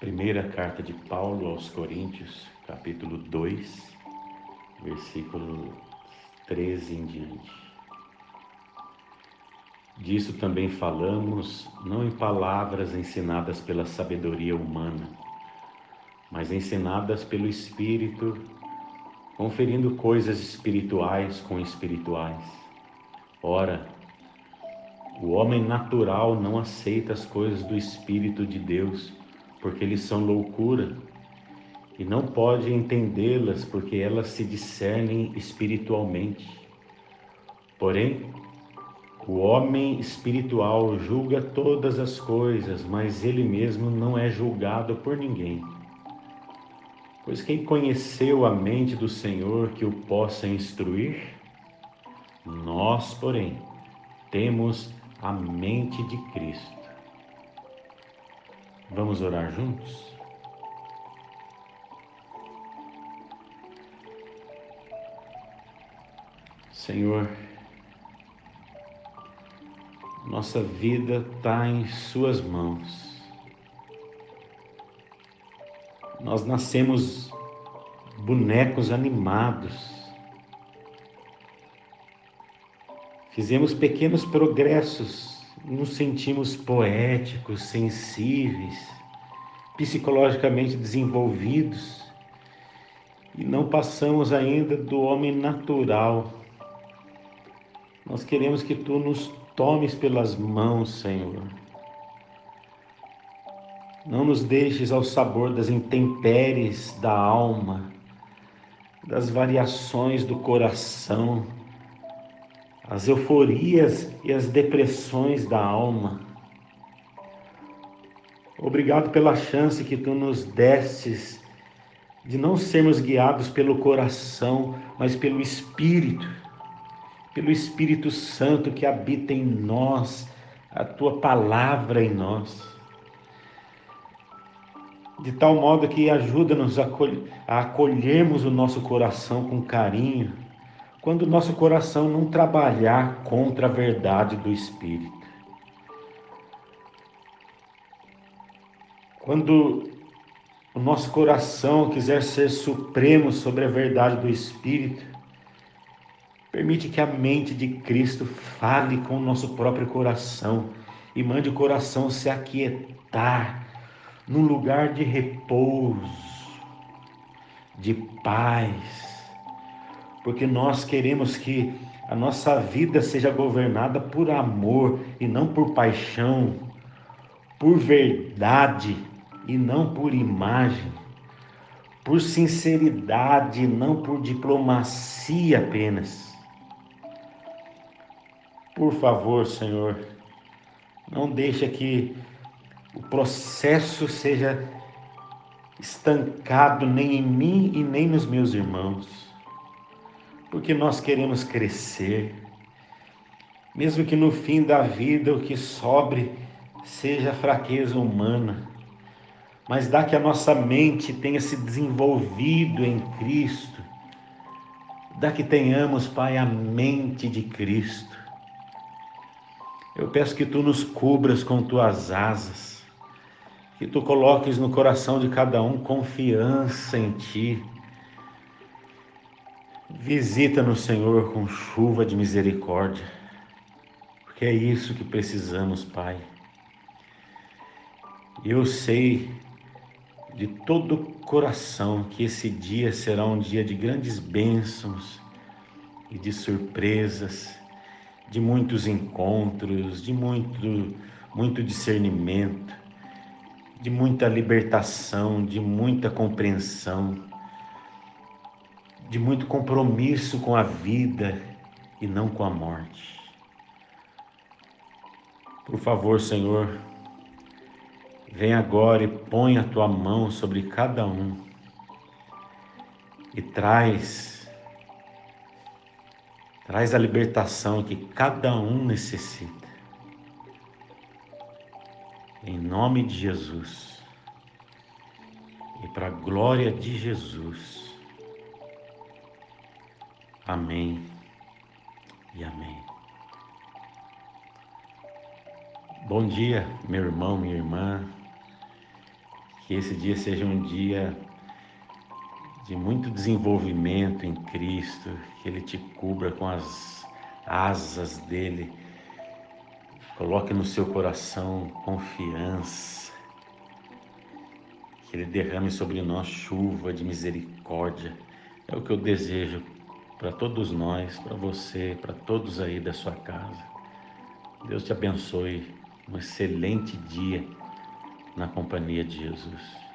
Primeira carta de Paulo aos Coríntios, capítulo 2, versículo 13 em diante. Disso também falamos, não em palavras ensinadas pela sabedoria humana, mas ensinadas pelo Espírito, conferindo coisas espirituais com espirituais. Ora, o homem natural não aceita as coisas do Espírito de Deus porque eles são loucura, e não pode entendê-las porque elas se discernem espiritualmente. Porém, o homem espiritual julga todas as coisas, mas ele mesmo não é julgado por ninguém. Pois quem conheceu a mente do Senhor que o possa instruir? Nós, porém, temos a mente de Cristo. Vamos orar juntos? Senhor, nossa vida está em Suas mãos. Nós nascemos bonecos animados. Fizemos pequenos progressos nos sentimos poéticos, sensíveis, psicologicamente desenvolvidos e não passamos ainda do homem natural. Nós queremos que tu nos tomes pelas mãos, Senhor. Não nos deixes ao sabor das intempéries da alma, das variações do coração as euforias e as depressões da alma. Obrigado pela chance que tu nos destes de não sermos guiados pelo coração, mas pelo Espírito, pelo Espírito Santo que habita em nós, a tua palavra em nós. De tal modo que ajuda-nos a acolhermos o nosso coração com carinho quando nosso coração não trabalhar contra a verdade do Espírito. Quando o nosso coração quiser ser supremo sobre a verdade do Espírito, permite que a mente de Cristo fale com o nosso próprio coração e mande o coração se aquietar num lugar de repouso, de paz, porque nós queremos que a nossa vida seja governada por amor e não por paixão, por verdade e não por imagem, por sinceridade e não por diplomacia apenas. Por favor, Senhor, não deixa que o processo seja estancado nem em mim e nem nos meus irmãos porque nós queremos crescer, mesmo que no fim da vida o que sobre seja fraqueza humana, mas dá que a nossa mente tenha se desenvolvido em Cristo, dá que tenhamos, Pai, a mente de Cristo. Eu peço que tu nos cubras com tuas asas, que tu coloques no coração de cada um confiança em ti Visita-nos, Senhor, com chuva de misericórdia, porque é isso que precisamos, Pai. Eu sei de todo o coração que esse dia será um dia de grandes bênçãos e de surpresas, de muitos encontros, de muito, muito discernimento, de muita libertação, de muita compreensão de muito compromisso com a vida e não com a morte. Por favor, Senhor, vem agora e põe a tua mão sobre cada um e traz traz a libertação que cada um necessita. Em nome de Jesus e para a glória de Jesus. Amém e amém. Bom dia, meu irmão, minha irmã. Que esse dia seja um dia de muito desenvolvimento em Cristo, que Ele te cubra com as asas dele, coloque no seu coração confiança, que Ele derrame sobre nós chuva de misericórdia. É o que eu desejo para todos nós, para você, para todos aí da sua casa. Deus te abençoe. Um excelente dia na companhia de Jesus.